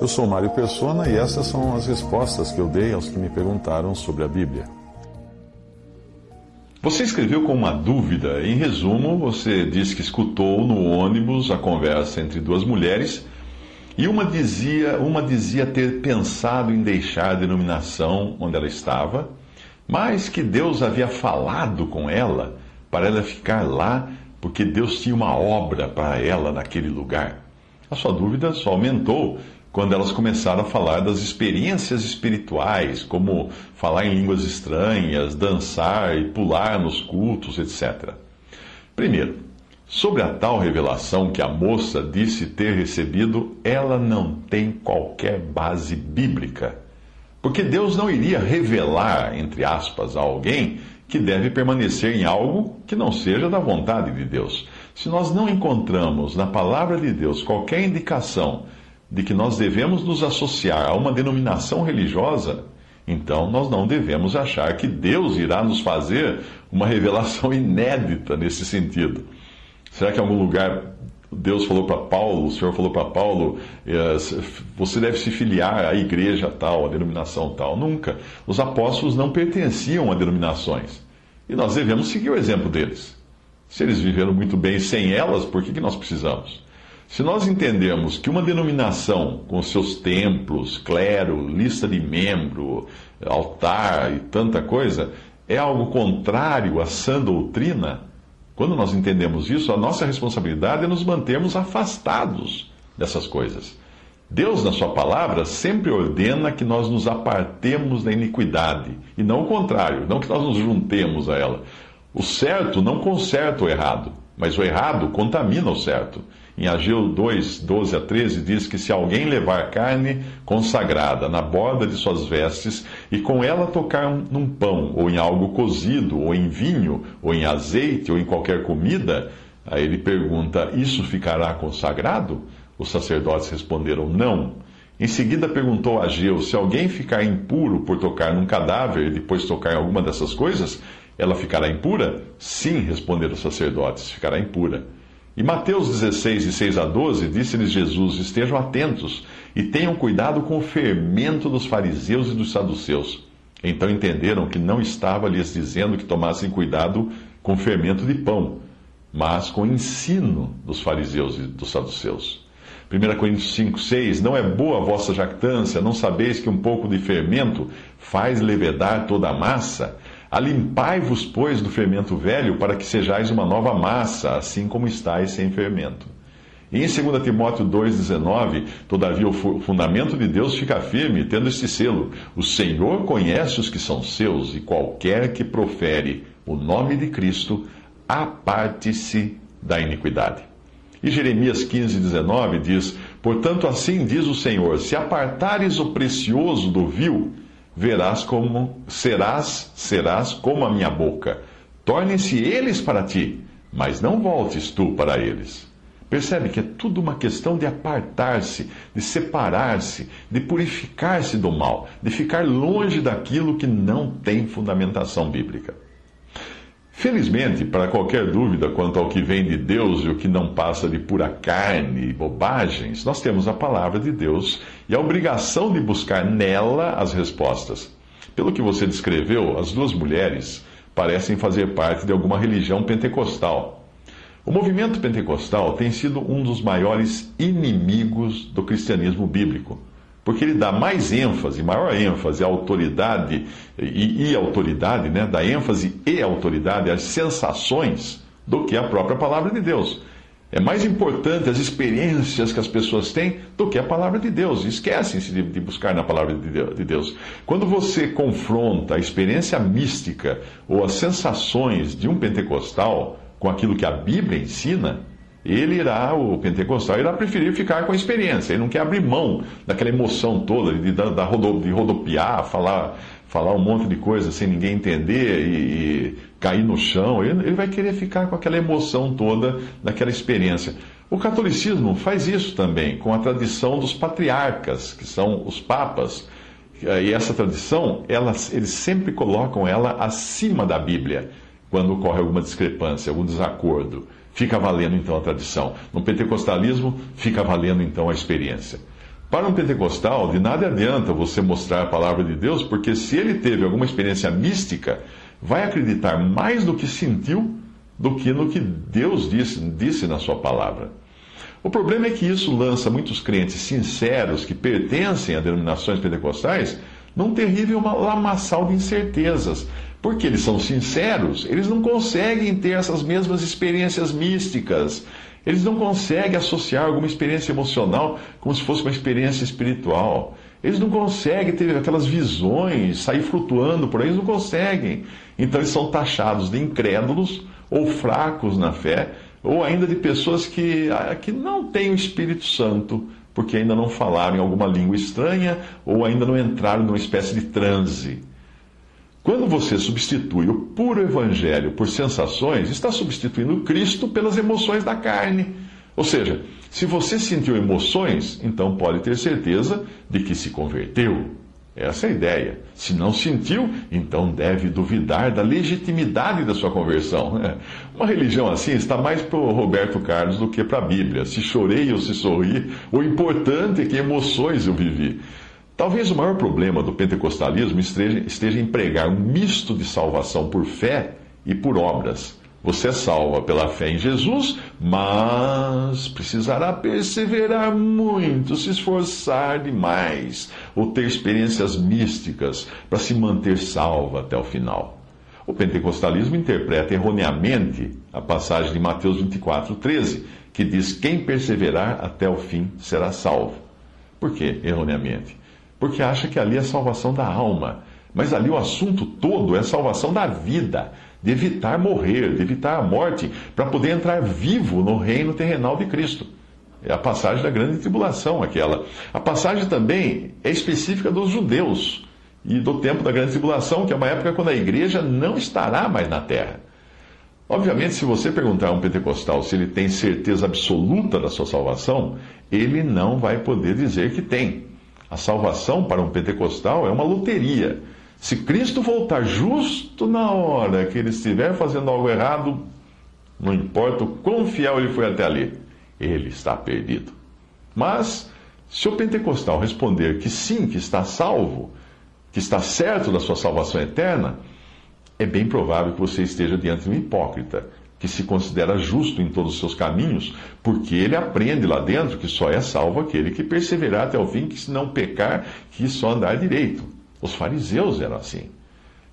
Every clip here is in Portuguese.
Eu sou Mário Persona e essas são as respostas que eu dei aos que me perguntaram sobre a Bíblia. Você escreveu com uma dúvida. Em resumo, você disse que escutou no ônibus a conversa entre duas mulheres e uma dizia, uma dizia ter pensado em deixar a denominação onde ela estava, mas que Deus havia falado com ela para ela ficar lá, porque Deus tinha uma obra para ela naquele lugar. A sua dúvida só aumentou quando elas começaram a falar das experiências espirituais, como falar em línguas estranhas, dançar e pular nos cultos, etc. Primeiro, sobre a tal revelação que a moça disse ter recebido, ela não tem qualquer base bíblica. Porque Deus não iria revelar, entre aspas, a alguém que deve permanecer em algo que não seja da vontade de Deus. Se nós não encontramos na palavra de Deus qualquer indicação de que nós devemos nos associar a uma denominação religiosa, então nós não devemos achar que Deus irá nos fazer uma revelação inédita nesse sentido. Será que em algum lugar Deus falou para Paulo, o Senhor falou para Paulo, você deve se filiar à igreja tal, à denominação tal? Nunca. Os apóstolos não pertenciam a denominações. E nós devemos seguir o exemplo deles. Se eles viveram muito bem sem elas, por que, que nós precisamos? Se nós entendermos que uma denominação, com seus templos, clero, lista de membro, altar e tanta coisa, é algo contrário à sã doutrina, quando nós entendemos isso, a nossa responsabilidade é nos mantermos afastados dessas coisas. Deus, na Sua palavra, sempre ordena que nós nos apartemos da iniquidade, e não o contrário, não que nós nos juntemos a ela. O certo não conserta o errado, mas o errado contamina o certo. Em Ageu 2, 12 a 13, diz que se alguém levar carne consagrada na borda de suas vestes e com ela tocar num pão, ou em algo cozido, ou em vinho, ou em azeite, ou em qualquer comida, aí ele pergunta: Isso ficará consagrado? Os sacerdotes responderam: Não. Em seguida perguntou a Ageu: Se alguém ficar impuro por tocar num cadáver e depois tocar em alguma dessas coisas, ela ficará impura? Sim, responderam os sacerdotes, ficará impura. Em Mateus 16, de 6 a 12, disse-lhes Jesus: Estejam atentos e tenham cuidado com o fermento dos fariseus e dos saduceus. Então entenderam que não estava lhes dizendo que tomassem cuidado com o fermento de pão, mas com o ensino dos fariseus e dos saduceus. 1 Coríntios 5, 6: Não é boa a vossa jactância, não sabeis que um pouco de fermento faz levedar toda a massa? Alimpai-vos, pois, do fermento velho, para que sejais uma nova massa, assim como estáis sem fermento. E em 2 Timóteo 2,19, todavia o fundamento de Deus fica firme, tendo este selo: O Senhor conhece os que são seus, e qualquer que profere o nome de Cristo, aparte-se da iniquidade. E Jeremias 15,19 diz: Portanto, assim diz o Senhor: Se apartares o precioso do vil, verás como serás, serás como a minha boca. Tornem-se eles para ti, mas não voltes tu para eles. Percebe que é tudo uma questão de apartar-se, de separar-se, de purificar-se do mal, de ficar longe daquilo que não tem fundamentação bíblica. Felizmente, para qualquer dúvida quanto ao que vem de Deus e o que não passa de pura carne e bobagens, nós temos a palavra de Deus e a obrigação de buscar nela as respostas. Pelo que você descreveu, as duas mulheres parecem fazer parte de alguma religião pentecostal. O movimento pentecostal tem sido um dos maiores inimigos do cristianismo bíblico porque ele dá mais ênfase, maior ênfase à autoridade e, e autoridade, né? dá ênfase e autoridade às sensações do que a própria palavra de Deus. É mais importante as experiências que as pessoas têm do que a palavra de Deus. Esquecem-se de, de, buscar na palavra de Deus. Quando você confronta a experiência mística ou as sensações de um pentecostal com aquilo que a Bíblia ensina, ele irá, o pentecostal, irá preferir ficar com a experiência. Ele não quer abrir mão daquela emoção toda de, de, de rodopiar, falar, falar um monte de coisa sem ninguém entender e, e cair no chão. Ele, ele vai querer ficar com aquela emoção toda daquela experiência. O catolicismo faz isso também, com a tradição dos patriarcas, que são os papas. E essa tradição, elas, eles sempre colocam ela acima da Bíblia, quando ocorre alguma discrepância, algum desacordo. Fica valendo então a tradição. No pentecostalismo, fica valendo então a experiência. Para um pentecostal, de nada adianta você mostrar a palavra de Deus, porque se ele teve alguma experiência mística, vai acreditar mais no que sentiu do que no que Deus disse, disse na sua palavra. O problema é que isso lança muitos crentes sinceros que pertencem a denominações pentecostais num terrível lamaçal de incertezas. Porque eles são sinceros, eles não conseguem ter essas mesmas experiências místicas. Eles não conseguem associar alguma experiência emocional como se fosse uma experiência espiritual. Eles não conseguem ter aquelas visões, sair flutuando por aí, eles não conseguem. Então eles são taxados de incrédulos ou fracos na fé, ou ainda de pessoas que, ah, que não têm o Espírito Santo, porque ainda não falaram em alguma língua estranha ou ainda não entraram numa espécie de transe. Quando você substitui o puro evangelho por sensações, está substituindo Cristo pelas emoções da carne. Ou seja, se você sentiu emoções, então pode ter certeza de que se converteu. Essa é a ideia. Se não sentiu, então deve duvidar da legitimidade da sua conversão. Uma religião assim está mais para o Roberto Carlos do que para a Bíblia. Se chorei ou se sorri, o importante é que emoções eu vivi. Talvez o maior problema do pentecostalismo esteja, esteja em pregar um misto de salvação por fé e por obras. Você é salva pela fé em Jesus, mas precisará perseverar muito, se esforçar demais, ou ter experiências místicas para se manter salva até o final. O pentecostalismo interpreta erroneamente a passagem de Mateus 24, 13, que diz: Quem perseverar até o fim será salvo. Por que erroneamente? Porque acha que ali é a salvação da alma. Mas ali o assunto todo é a salvação da vida de evitar morrer, de evitar a morte, para poder entrar vivo no reino terrenal de Cristo. É a passagem da grande tribulação, aquela. A passagem também é específica dos judeus e do tempo da grande tribulação, que é uma época quando a igreja não estará mais na terra. Obviamente, se você perguntar a um pentecostal se ele tem certeza absoluta da sua salvação, ele não vai poder dizer que tem. A salvação para um pentecostal é uma loteria. Se Cristo voltar justo na hora que ele estiver fazendo algo errado, não importa o quão fiel ele foi até ali, ele está perdido. Mas, se o pentecostal responder que sim, que está salvo, que está certo da sua salvação eterna, é bem provável que você esteja diante de um hipócrita, que se considera justo em todos os seus caminhos, porque ele aprende lá dentro que só é salvo aquele que perseverar até o fim, que se não pecar, que só andar direito. Os fariseus eram assim.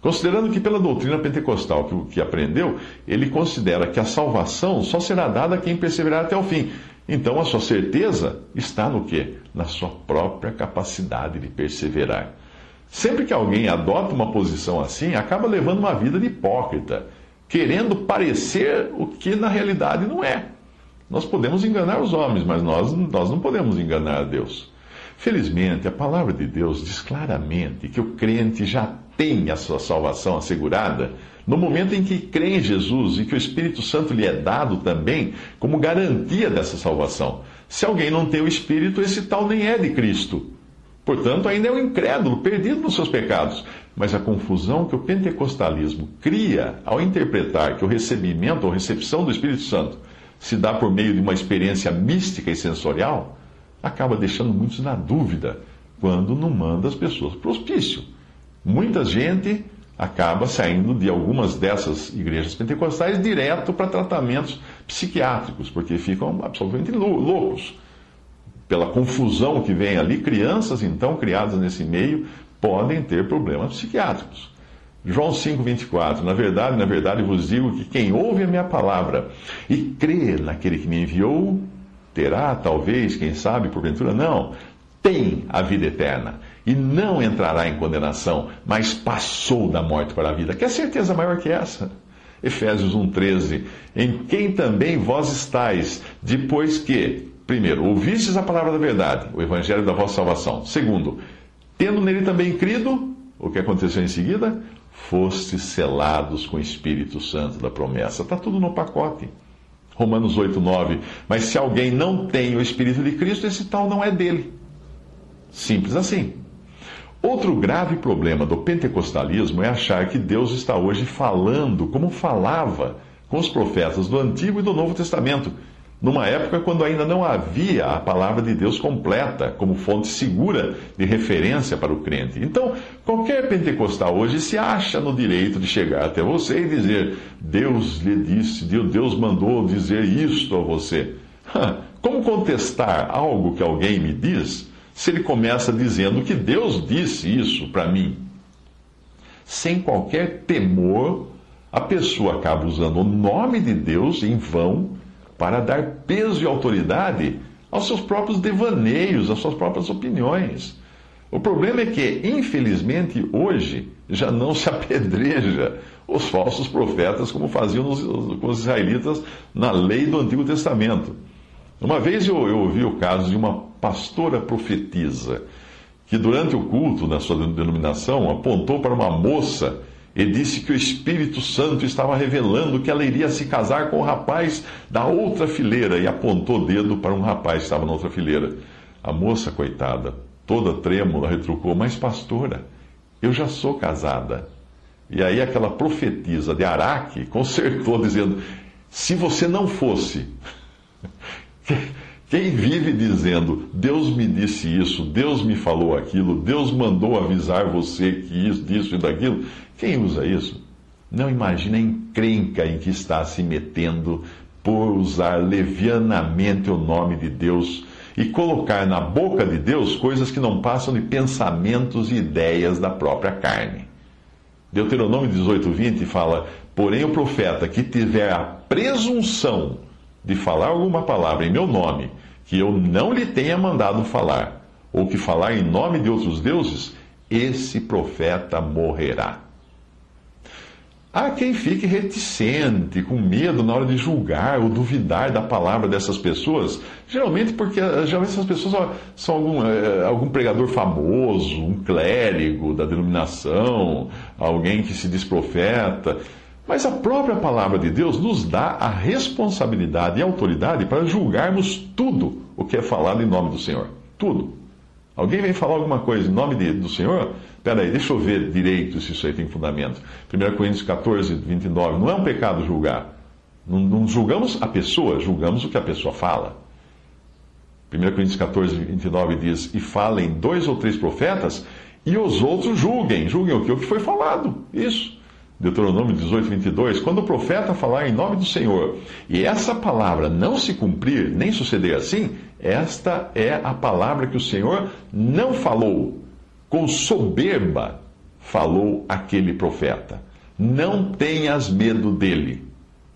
Considerando que pela doutrina pentecostal que, que aprendeu, ele considera que a salvação só será dada a quem perseverar até o fim. Então a sua certeza está no quê? Na sua própria capacidade de perseverar. Sempre que alguém adota uma posição assim, acaba levando uma vida de hipócrita, querendo parecer o que na realidade não é. Nós podemos enganar os homens, mas nós, nós não podemos enganar a Deus. Felizmente, a palavra de Deus diz claramente que o crente já tem a sua salvação assegurada no momento em que crê em Jesus e que o Espírito Santo lhe é dado também como garantia dessa salvação. Se alguém não tem o Espírito, esse tal nem é de Cristo. Portanto, ainda é um incrédulo, perdido nos seus pecados. Mas a confusão que o pentecostalismo cria ao interpretar que o recebimento ou recepção do Espírito Santo se dá por meio de uma experiência mística e sensorial acaba deixando muitos na dúvida quando não manda as pessoas para o hospício. Muita gente acaba saindo de algumas dessas igrejas pentecostais direto para tratamentos psiquiátricos, porque ficam absolutamente loucos. Pela confusão que vem ali, crianças então criadas nesse meio podem ter problemas psiquiátricos. João 5,24 Na verdade, na verdade vos digo que quem ouve a minha palavra e crê naquele que me enviou, terá, talvez, quem sabe, porventura, não, tem a vida eterna e não entrará em condenação, mas passou da morte para a vida. Quer certeza maior que essa? Efésios 1,13. Em quem também vós estáis, depois que, primeiro, ouvistes a palavra da verdade, o evangelho da vossa salvação. Segundo, tendo nele também crido, o que aconteceu em seguida? Fostes selados com o Espírito Santo da promessa. Está tudo no pacote. Romanos 8, 9. Mas se alguém não tem o Espírito de Cristo, esse tal não é dele. Simples assim. Outro grave problema do pentecostalismo é achar que Deus está hoje falando como falava com os profetas do Antigo e do Novo Testamento, numa época quando ainda não havia a palavra de Deus completa como fonte segura de referência para o crente. Então, qualquer pentecostal hoje se acha no direito de chegar até você e dizer: Deus lhe disse, Deus mandou dizer isto a você. Como contestar algo que alguém me diz? se ele começa dizendo que Deus disse isso para mim? Sem qualquer temor, a pessoa acaba usando o nome de Deus em vão para dar peso e autoridade aos seus próprios devaneios, às suas próprias opiniões. O problema é que, infelizmente, hoje já não se apedreja os falsos profetas como faziam com os israelitas na lei do Antigo Testamento. Uma vez eu, eu ouvi o caso de uma pastora profetisa que, durante o culto na sua denominação, apontou para uma moça e disse que o Espírito Santo estava revelando que ela iria se casar com o rapaz da outra fileira e apontou o dedo para um rapaz que estava na outra fileira. A moça, coitada, toda trêmula, retrucou: Mas, pastora, eu já sou casada. E aí aquela profetisa de Araque consertou, dizendo: Se você não fosse. Quem vive dizendo, Deus me disse isso, Deus me falou aquilo, Deus mandou avisar você que isso, disso e daquilo, quem usa isso? Não imagina a encrenca em que está se metendo por usar levianamente o nome de Deus e colocar na boca de Deus coisas que não passam de pensamentos e ideias da própria carne. Deuteronômio 18, 20 fala: Porém, o profeta que tiver a presunção de falar alguma palavra em meu nome que eu não lhe tenha mandado falar, ou que falar em nome de outros deuses, esse profeta morrerá. Há quem fique reticente, com medo na hora de julgar ou duvidar da palavra dessas pessoas, geralmente porque geralmente essas pessoas são algum, é, algum pregador famoso, um clérigo da denominação, alguém que se diz profeta. Mas a própria palavra de Deus nos dá a responsabilidade e autoridade para julgarmos tudo o que é falado em nome do Senhor. Tudo. Alguém vem falar alguma coisa em nome de, do Senhor? Peraí, deixa eu ver direito se isso aí tem fundamento. 1 Coríntios 14, 29. Não é um pecado julgar. Não, não julgamos a pessoa, julgamos o que a pessoa fala. 1 Coríntios 14, 29 diz: E falem dois ou três profetas, e os outros julguem. Julguem o que? O que foi falado. Isso. Deuteronômio 18, 22, quando o profeta falar em nome do Senhor, e essa palavra não se cumprir, nem suceder assim, esta é a palavra que o Senhor não falou. Com soberba falou aquele profeta. Não tenhas medo dele.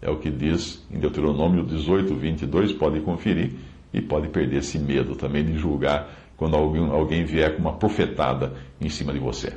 É o que diz em Deuteronômio 18, 22, pode conferir e pode perder esse medo também de julgar quando alguém, alguém vier com uma profetada em cima de você.